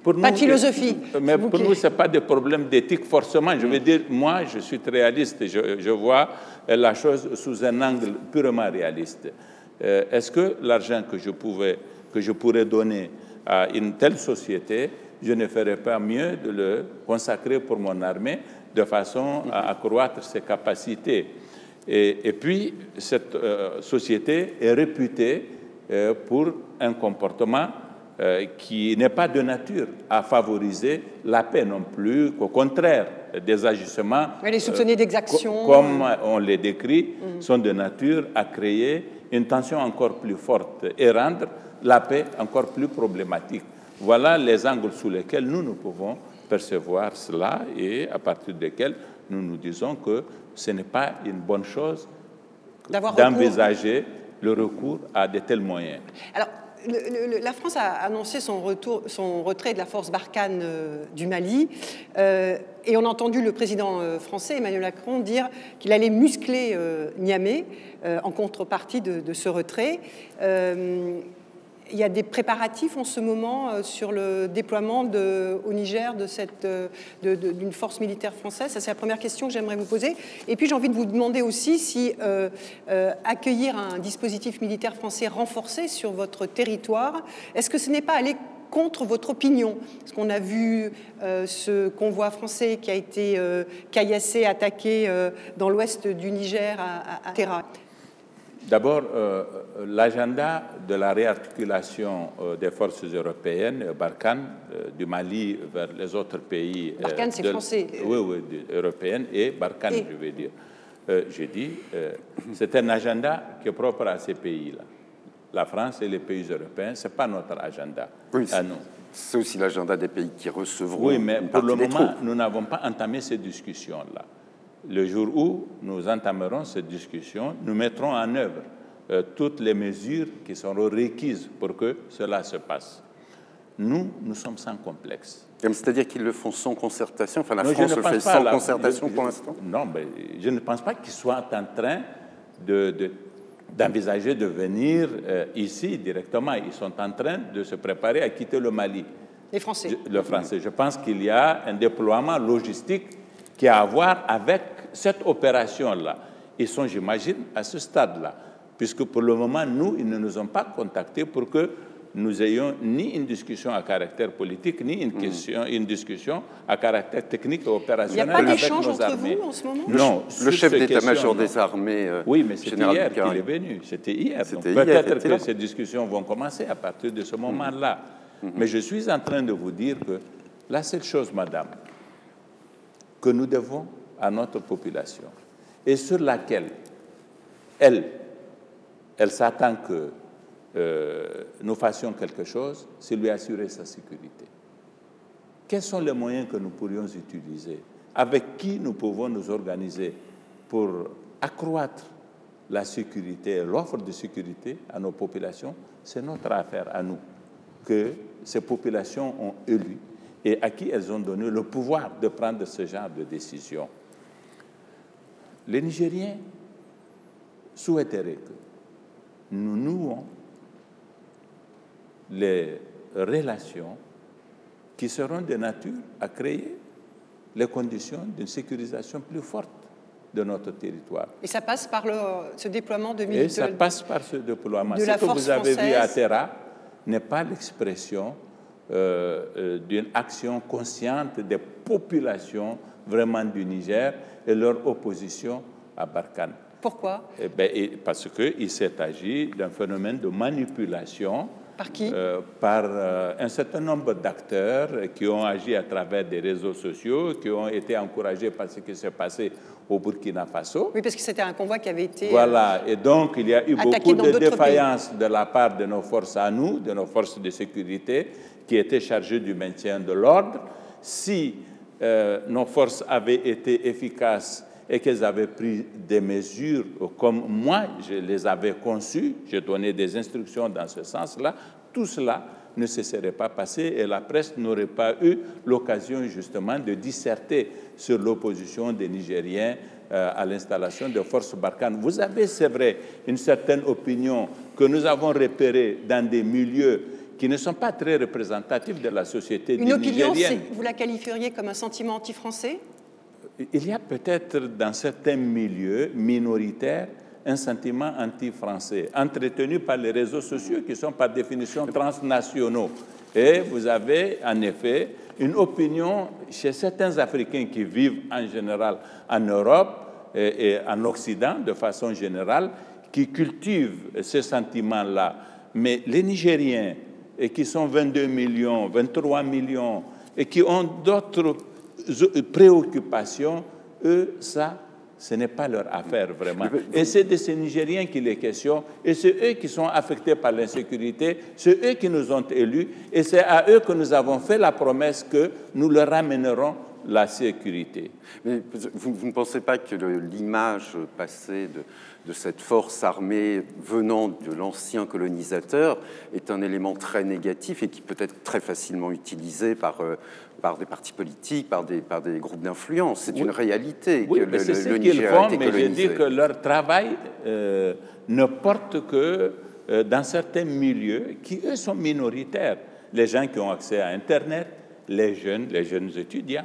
pour pas de philosophie. Mais pour nous, ce n'est pas des problèmes d'éthique forcément. Je veux mm. dire, moi, je suis très réaliste. Je, je, vois la chose sous un angle purement réaliste. Euh, est-ce que l'argent que je pouvais, que je pourrais donner à une telle société, je ne ferais pas mieux de le consacrer pour mon armée de façon à accroître ses capacités? Et, puis, cette euh, société est réputée euh, pour un comportement euh, qui n'est pas de nature à favoriser la paix non plus, qu'au contraire, des agissements. Elle est soupçonnée d'exaction. Comme on les décrit, mm. sont de nature à créer une tension encore plus forte et rendre la paix encore plus problématique. Voilà les angles sous lesquels nous, nous pouvons percevoir cela et à partir desquels nous nous disons que ce n'est pas une bonne chose d'envisager le recours à de tels moyens. Alors, la France a annoncé son, retour, son retrait de la force Barkhane euh, du Mali, euh, et on a entendu le président euh, français Emmanuel Macron dire qu'il allait muscler Niamey en contrepartie de, de ce retrait. Il y a des préparatifs en ce moment euh, sur le déploiement de, au Niger de cette, euh, de- de- d'une force militaire française? Ça, c'est la première question que j'aimerais vous poser. Et puis, j'ai envie de vous demander aussi si euh, accueillir un dispositif militaire français renforcé sur votre territoire, est-ce que ce n'est pas aller contre votre opinion? Parce qu'on a vu ce convoi français qui a été euh, caillassé, attaqué dans l'ouest du Niger à, à- à Terra. D'abord, euh, l'agenda de la réarticulation euh, des forces européennes, euh, Barkhane, euh, du Mali vers les autres pays. euh, Barkhane, c'est français. Oui, oui, européenne et Barkhane, Et- je veux dire. Euh, J'ai dit, euh, c'est un agenda qui est propre à ces pays-là. La France et les pays européens, ce n'est pas notre agenda Oui, à c'est- nous. C'est aussi l'agenda des pays qui recevront Oui, mais une pour le moment, troupes. nous n'avons pas entamé ces discussions-là. Le jour où nous entamerons cette discussion, nous mettrons en œuvre euh, toutes les mesures qui seront requises pour que cela se passe. Nous, nous sommes sans complexe. C'est-à-dire qu'ils le font sans concertation. Enfin, la Non, France ne le fait pas sans la- concertation je- pour l'instant. Non, mais je ne pense pas qu'ils soient en train de- de- d'envisager de, venir euh, ici directement. Ils sont en train de se préparer à quitter le Mali. Les Français. Je- le français. Je pense qu'il y a un déploiement logistique qui a à voir avec cette opération-là. Ils sont, j'imagine, à ce stade-là, puisque pour le moment, nous, ils ne nous ont pas contactés pour que nous ayons ni une discussion à caractère politique, ni une, question, une discussion à caractère technique et Il n'y a opérationnel pas d'échange entre armées. vous en ce moment? Non, Le chef d'état-major des armées, euh, oui, mais c'était général hier qu'il est venu. C'était hier. Peut-être que ces discussions vont commencer à partir de ce moment-là. Mm-hmm. Mais je suis en train de vous dire que la seule chose, madame, que nous devons à notre population et sur laquelle elle, elle s'attend que euh, nous fassions quelque chose, c'est lui assurer sa sécurité. Quels sont les moyens que nous pourrions utiliser? Avec qui nous pouvons nous organiser pour accroître la sécurité l'offre de sécurité à nos populations? C'est notre affaire à nous, que ces populations ont élu et à qui elles ont donné le pouvoir de prendre ce genre de décision. Les Nigériens souhaiteraient que nous nouons les relations qui seront de nature à créer les conditions d'une sécurisation plus forte de notre territoire. Et ça passe par le, ce déploiement de Et militaires. ça passe par ce déploiement. de Ce la que force vous avez vu à. Terra n'est pas l'expression d'une action consciente des populations vraiment du Niger et leur opposition à Barkhane. Pourquoi? Eh et parce qu'il s'est agi d'un phénomène de manipulation Par qui? euh, par euh, un certain nombre d'acteurs qui ont agi à travers des réseaux sociaux, qui ont été encouragés par ce qui s'est passé au Burkina Faso. Oui, parce que c'était un convoi qui avait été. euh, Voilà, et donc il y a eu beaucoup de défaillances de la part de nos forces à nous, de nos forces de sécurité, qui étaient chargées du maintien de l'ordre. Si euh, nos forces avaient été efficaces et qu'elles avaient pris des mesures comme moi, je les avais conçues, j'ai donné des instructions dans ce sens-là, tout cela ne se serait pas passé et la presse n'aurait pas eu l'occasion justement de disserter sur l'opposition des Nigériens euh, à l'installation de forces Barkhane. Vous avez, c'est vrai, une certaine opinion que nous avons repérée dans des milieux qui ne sont pas très représentatifs de la société Une opinion, vous la qualifieriez comme un sentiment anti-français Il y a peut-être dans certains milieux minoritaires un sentiment anti-français, entretenu par les réseaux sociaux qui sont par définition transnationaux. Et vous avez en effet une opinion chez certains Africains qui vivent en général en Europe et, et en Occident de façon générale, qui cultivent ce sentiment-là. Mais les Nigériens, et qui sont 22 millions, 23 millions, et qui ont d'autres préoccupations, eux, ça, ce n'est pas leur affaire vraiment. Et c'est de ces Nigériens qu'il est question, et c'est eux qui sont affectés par l'insécurité, c'est eux qui nous ont élus, et c'est à eux que nous avons fait la promesse que nous leur ramènerons la sécurité. Mais vous, vous ne pensez pas que l'image passée de, de cette force armée venant de l'ancien colonisateur est un élément très négatif et qui peut être très facilement utilisé par, euh, par des partis politiques, par des, par des groupes d'influence? C'est Oui. une réalité Oui, que mais le, c'est ce qu'ils font, mais je dis que leur travail euh, ne porte que euh, dans certains milieux qui, eux, sont minoritaires. Les gens qui ont accès à Internet, les jeunes, les jeunes étudiants,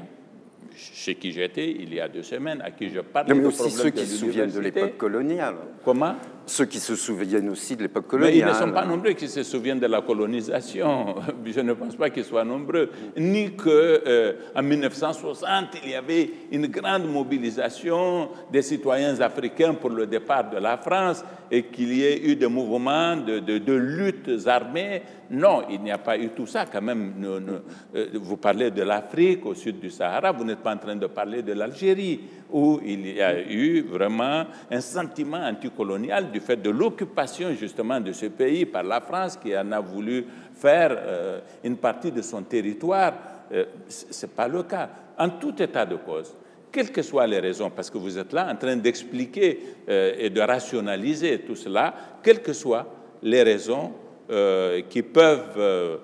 chez qui j'étais il y a deux semaines, à qui je parle. Non, mais aussi ceux qui se souviennent de l'époque coloniale. Comment? Ceux qui se souviennent aussi de l'époque Mais coloniale. ils ne sont pas nombreux qui se souviennent de la colonisation. [LAUGHS] Je ne pense pas qu'ils soient nombreux. Ni que en 1960, il y avait une grande mobilisation des citoyens africains pour le départ de la France et qu'il y ait eu des mouvements de, de- de luttes armées. Non, il n'y a pas eu tout ça quand même. Ne- ne- euh, vous parlez de l'Afrique au sud du Sahara, vous n'êtes pas en train de parler de l'Algérie, où il y a eu vraiment un sentiment anticolonial du fait de l'occupation justement de ce pays par la France qui en a voulu faire euh, une partie de son territoire. Euh, ce n'est pas le cas. En tout état de cause, quelles que soient les raisons, parce que vous êtes là en train d'expliquer euh, et de rationaliser tout cela, quelles que soient les raisons euh, qui peuvent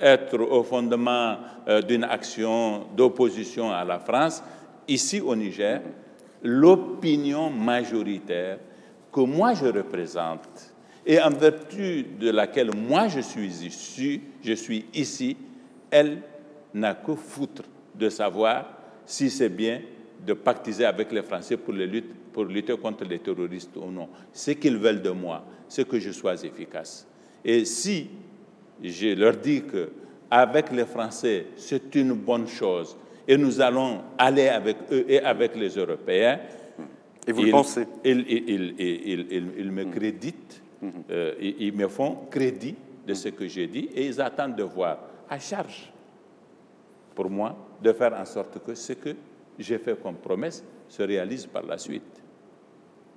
être au fondement d'une action d'opposition à la France, ici au Niger, l'opinion majoritaire que moi je représente et en vertu de laquelle moi je suis issu, je suis ici, elle n'a que foutre de savoir si c'est bien de pactiser avec les Français pour, pour lutter contre les terroristes ou non. Ce qu'ils veulent de moi, c'est que je sois efficace. Et si je leur dis que avec les Français, c'est une bonne chose, et nous allons aller avec eux et avec les Européens. Et vous le ils- pensez? Ils, me créditent, euh, ils, ils me font crédit de ce que j'ai dit, et ils attendent de voir à charge pour moi de faire en sorte que ce que j'ai fait comme promesse se réalise par la suite.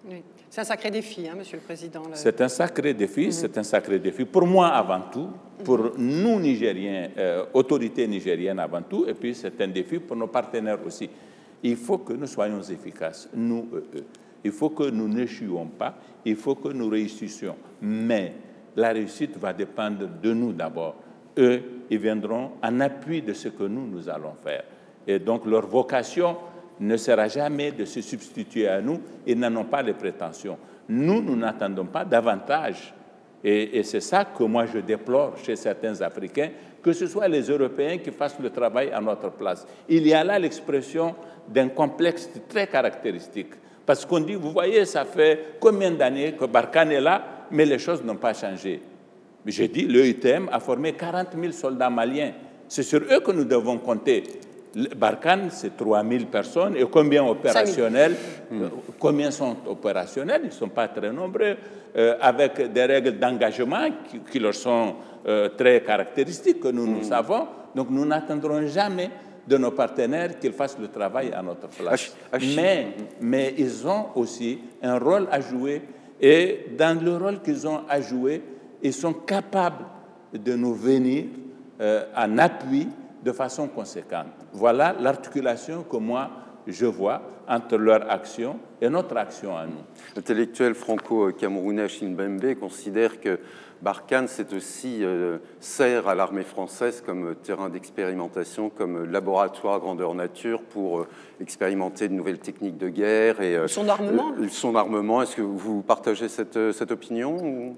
Oui. C'est un sacré défi, hein, Monsieur le Président. le- C'est un sacré défi, c'est un sacré défi pour moi avant tout, pour nous Nigériens, euh, autorités nigériennes avant tout, et puis c'est un défi pour nos partenaires aussi. Il faut que nous soyons efficaces, nous, eux, eux. Il faut que nous n'échouions pas, il faut que nous réussissions. Mais la réussite va dépendre de nous d'abord. Eux, ils viendront en appui de ce que nous, nous allons faire. Et donc leur vocation ne sera jamais de se substituer à nous, ils n'en ont pas les prétentions. Nous, nous n'attendons pas davantage. Et, et c'est ça que moi je déplore chez certains Africains, que ce soit les Européens qui fassent le travail à notre place. Il y a là l'expression d'un complexe très caractéristique. Parce qu'on dit, vous voyez, ça fait combien d'années que Barkhane est là, mais les choses n'ont pas changé. J'ai dit, l'EUTM a formé 40 000 soldats maliens. C'est sur eux que nous devons compter. Barkhane, c'est 3 000 personnes. Et combien opérationnels euh, Combien sont opérationnels? Ils ne sont pas très nombreux. euh, avec des règles d'engagement qui, qui leur sont euh, très caractéristiques, que nous, nous savons. Donc, nous n'attendrons jamais de nos partenaires qu'ils fassent le travail à notre place. Mais, mais ils ont aussi un rôle à jouer. Et dans le rôle qu'ils ont à jouer, ils sont capables de nous venir euh, en appui de façon conséquente. Voilà l'articulation que moi, je vois entre leur action et notre action à nous. L'intellectuel franco-camerounais Achille Mbembe considère que Barkhane c'est aussi, euh, sert à l'armée française comme terrain d'expérimentation, comme laboratoire grandeur nature pour euh, expérimenter de nouvelles techniques de guerre. Et, euh, Son armement euh, Son armement, est-ce que vous partagez cette, cette opinion ou-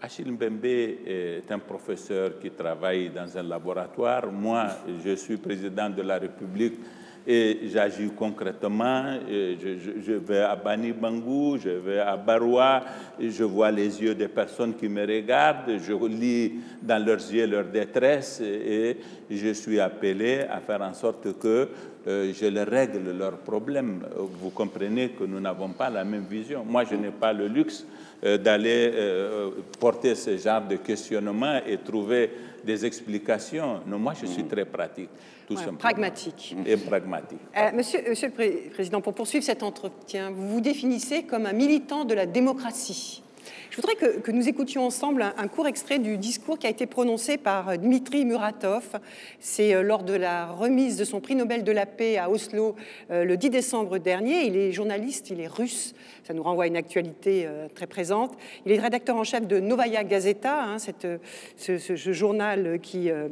Achille Mbembe est un professeur qui travaille dans un laboratoire. Moi, je suis président de la République et j'agis concrètement. Et Je, vais à Bani Bangou, je vais à Baroua, je vois les yeux des personnes qui me regardent, je lis dans leurs yeux leur détresse et je suis appelé à faire en sorte que euh, je les règle leurs problèmes. Vous comprenez que nous n'avons pas la même vision. Moi, je n'ai pas le luxe euh, d'aller euh, porter ce genre de questionnement et trouver des explications. Non, moi, je suis très pratique, tout Ouais, simplement. pragmatique. Et pragmatique. Euh, monsieur, monsieur le Pré- Président, pour poursuivre cet entretien, vous vous définissez comme un militant de la démocratie. Je voudrais que, que nous écoutions ensemble un, un court extrait du discours qui a été prononcé par euh, Dmitri Muratov. C'est euh, lors de la remise de son prix Nobel de la paix à Oslo euh, le 10 décembre dernier. Il est journaliste, il est russe. Ça nous renvoie à une actualité euh, très présente. Il est rédacteur en chef de Novaya Gazeta, hein, cette, euh, ce, ce- ce journal qui euh,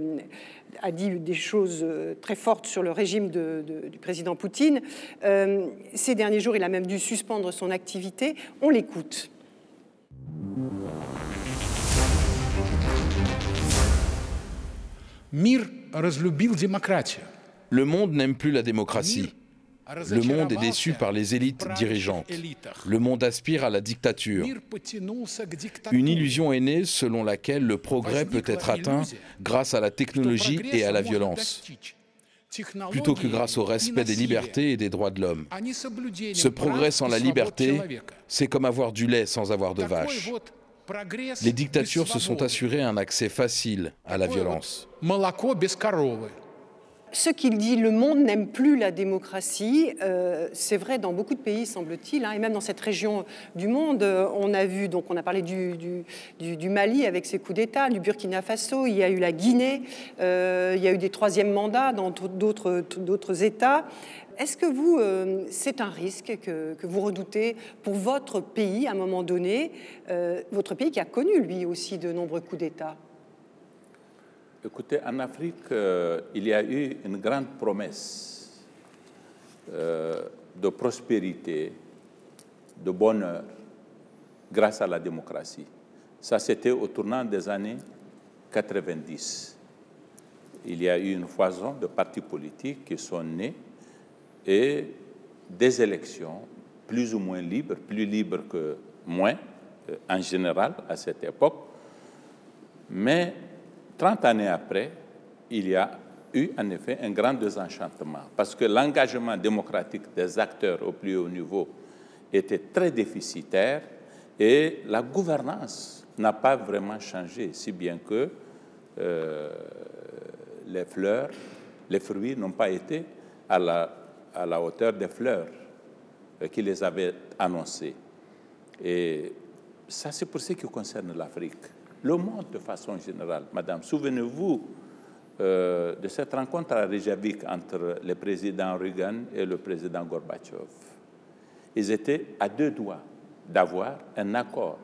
a dit des choses euh, très fortes sur le régime de, du président Poutine. Euh, ces derniers jours, il a même dû suspendre son activité. On l'écoute. Le monde n'aime plus la démocratie. Le monde est déçu par les élites dirigeantes. Le monde aspire à la dictature. Une illusion est née selon laquelle le progrès peut être atteint grâce à la technologie et à la violence, plutôt que grâce au respect des libertés et des droits de l'homme. Ce progrès sans la liberté, c'est comme avoir du lait sans avoir de vache. Les dictatures se sont assurées un accès facile à la violence. Ce qu'il dit, le monde n'aime plus la démocratie, euh, c'est vrai dans beaucoup de pays, semble-t-il, hein, et même dans cette région du monde. Euh, on a vu, donc on a parlé du, Mali avec ses coups d'État, du Burkina Faso, il y a eu la Guinée, euh, il y a eu des troisièmes mandats dans d'autres États. Est-ce que vous, c'est un risque que, vous redoutez pour votre pays à un moment donné, votre pays qui a connu lui aussi de nombreux coups d'État? Écoutez, en Afrique, euh, il y a eu une grande promesse euh, de prospérité, de bonheur, grâce à la démocratie. Ça, c'était au tournant des années 90. Il y a eu une foison de partis politiques qui sont nés et des élections plus ou moins libres, plus libres que moins euh, en général à cette époque. Mais 30 années après, il y a eu en effet un grand désenchantement parce que l'engagement démocratique des acteurs au plus haut niveau était très déficitaire et la gouvernance n'a pas vraiment changé, si bien que euh, les fleurs, les fruits n'ont pas été à la hauteur des fleurs euh, qui les avaient annoncées. Et ça, c'est pour ce qui concerne l'Afrique. Le monde, de façon générale, Madame, souvenez-vous euh, de cette rencontre à Reykjavik entre le président Reagan et le président Gorbatchev. Ils étaient à deux doigts d'avoir un accord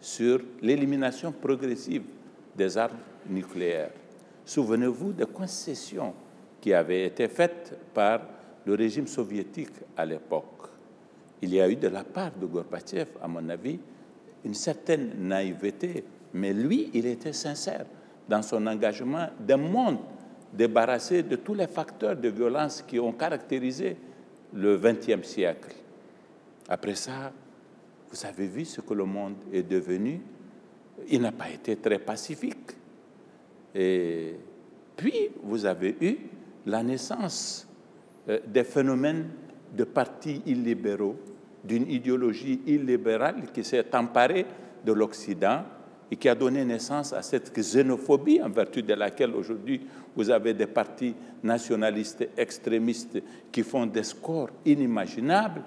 sur l'élimination progressive des armes nucléaires. Souvenez-vous des concessions qui avaient été faites par le régime soviétique à l'époque, il y a eu de la part de Gorbatchev, à mon avis, une certaine naïveté, mais lui, il était sincère dans son engagement d'un monde débarrassé de tous les facteurs de violence qui ont caractérisé le XXe siècle. Après ça, vous avez vu ce que le monde est devenu. Il n'a pas été très pacifique. Et puis, vous avez eu la naissance euh, des phénomènes de partis illibéraux, d'une idéologie illibérale qui s'est emparée de l'Occident et qui a donné naissance à cette xénophobie en vertu de laquelle aujourd'hui vous avez des partis nationalistes extrémistes qui font des scores inimaginables.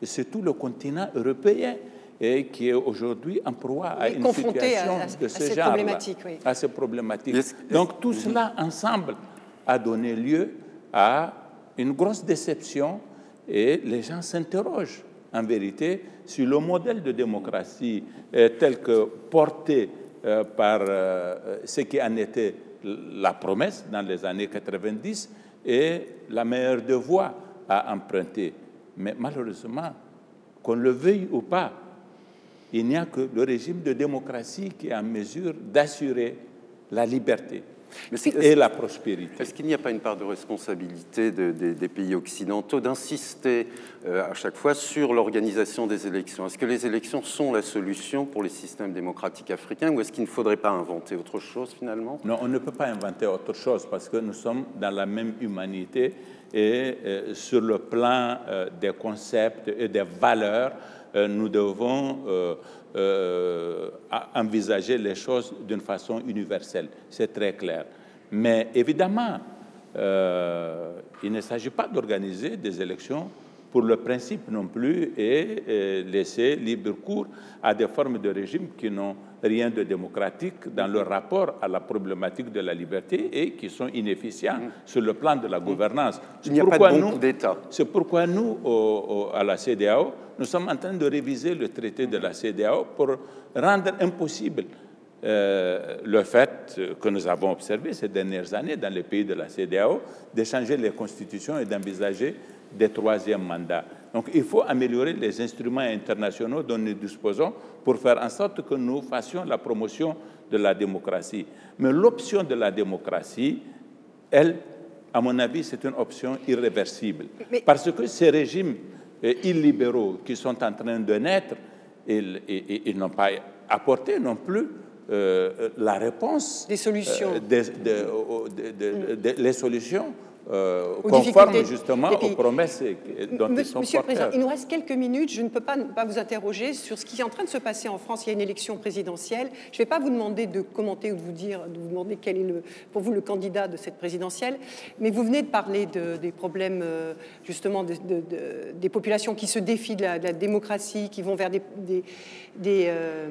Et c'est tout le continent européen et qui est aujourd'hui en proie à une situation de ce genre, oui. à ces problématiques. Donc tout cela ensemble a donné lieu à une grosse déception et les gens s'interrogent en vérité sur le modèle de démocratie tel que porté euh, par euh, ce qui en était la promesse dans les années 90 et la meilleure de voie à emprunter. Mais malheureusement, qu'on le veuille ou pas, il n'y a que le régime de démocratie qui est en mesure d'assurer la liberté, et la prospérité. Est-ce qu'il n'y a pas une part de responsabilité des pays occidentaux d'insister euh, à chaque fois sur l'organisation des élections? Est-ce que les élections sont la solution pour les systèmes démocratiques africains ou est-ce qu'il ne faudrait pas inventer autre chose finalement? Non, on ne peut pas inventer autre chose parce que nous sommes dans la même humanité et euh, sur le plan euh, des concepts et des valeurs, nous devons euh, envisager les choses d'une façon universelle. C'est très clair. Mais évidemment, euh, il ne s'agit pas d'organiser des élections pour le principe non plus et, laisser libre cours à des formes de régime qui n'ont rien de démocratique dans leur rapport à la problématique de la liberté et qui sont inefficients mm. sur le plan de la gouvernance. Il n'y a pas de bon d'État. C'est pourquoi nous, à la CDAO, nous sommes en train de réviser le traité de la CDAO pour rendre impossible euh, le fait que nous avons observé ces dernières années dans les pays de la CDAO d'échanger les constitutions et d'envisager des troisièmes mandats. Donc il faut améliorer les instruments internationaux dont nous disposons pour faire en sorte que nous fassions la promotion de la démocratie. Mais l'option de la démocratie, elle, à mon avis, c'est une option irréversible. Parce que ces régimes euh, illibéraux qui sont en train de naître, ils, ils n'ont pas apporté non plus euh, la réponse. Des solutions. Euh, les solutions euh, conforme justement aux promesses dont ils sont Monsieur le Président, il nous reste quelques minutes. Je ne peux pas, pas vous interroger sur ce qui est en train de se passer en France. Il y a une élection présidentielle. Je ne vais pas vous demander de commenter ou de vous dire, de vous demander quel est le, pour vous le candidat de cette présidentielle, mais vous venez de parler de, des problèmes euh, justement de, des populations qui se défient de la, démocratie, qui vont vers des, des, des, euh,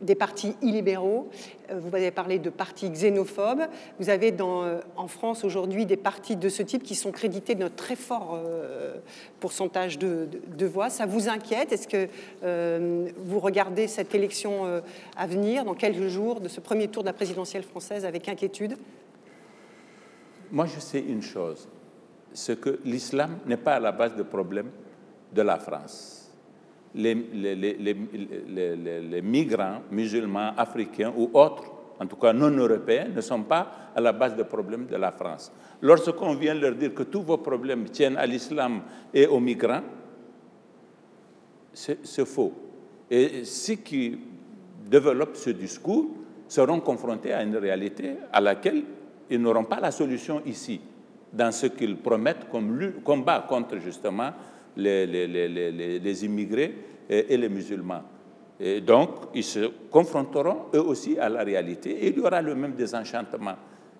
des partis illibéraux. Vous avez parlé de partis xénophobes. Vous avez dans, en France aujourd'hui des partis de ce type qui sont crédités d'un très fort euh, pourcentage de, voix. Ça vous inquiète? Est-ce que euh, vous regardez cette élection euh, à venir, dans quelques jours, de ce premier tour de la présidentielle française avec inquiétude? Moi, je sais une chose, c'est que l'islam n'est pas à la base du problème de la France. Les, migrants musulmans, africains ou autres, en tout cas non européens, ne sont pas à la base des problèmes de la France. Lorsqu'on vient leur dire que tous vos problèmes tiennent à l'islam et aux migrants, c'est faux. Et ceux qui développent ce discours seront confrontés à une réalité à laquelle ils n'auront pas la solution ici, dans ce qu'ils promettent comme combat contre justement les, les, immigrés et, les musulmans. Et donc, ils se confronteront eux aussi à la réalité et il y aura le même désenchantement.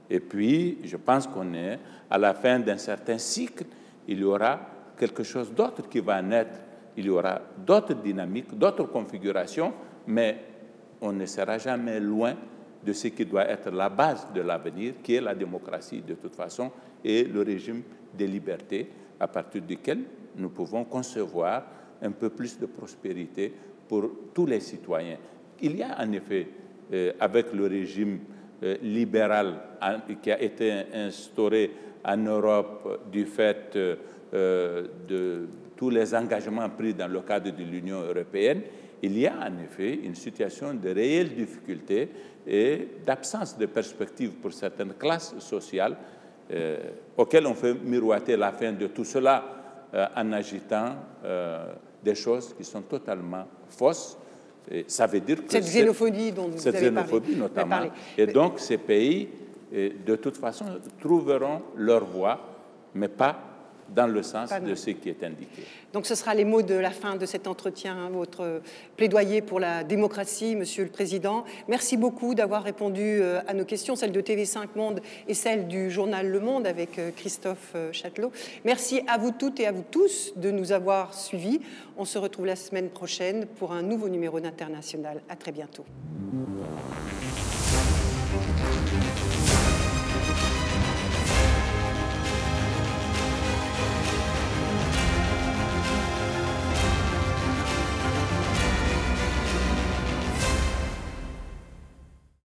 Et puis, je pense qu'on est à la fin d'un certain cycle, il y aura quelque chose d'autre qui va naître, il y aura d'autres dynamiques, d'autres configurations, mais on ne sera jamais loin de ce qui doit être la base de l'avenir, qui est la démocratie de toute façon, et le régime des libertés, à partir duquel nous pouvons concevoir un peu plus de prospérité pour tous les citoyens. Il y a en effet, euh, avec le régime euh, libéral qui a été instauré en Europe du fait euh, de tous les engagements pris dans le cadre de l'Union européenne, il y a en effet une situation de réelle difficulté et d'absence de perspective pour certaines classes sociales auxquelles on fait miroiter la fin de tout cela en agitant des choses qui sont totalement fausses ça veut dire que cette xénophobie dont vous cette avez xénophobie notamment. Et donc ces pays, de toute façon, trouveront leur voie, mais pas dans le sens de ce qui est indiqué. Donc ce sera les mots de la fin de cet entretien, votre plaidoyer pour la démocratie, Monsieur le Président. Merci beaucoup d'avoir répondu euh, à nos questions, celles de TV5 Monde et celles du journal Le Monde avec euh, Christophe euh, Châtelot. Merci à vous toutes et à vous tous de nous avoir suivis. On se retrouve la semaine prochaine pour un nouveau numéro d'International. À très bientôt.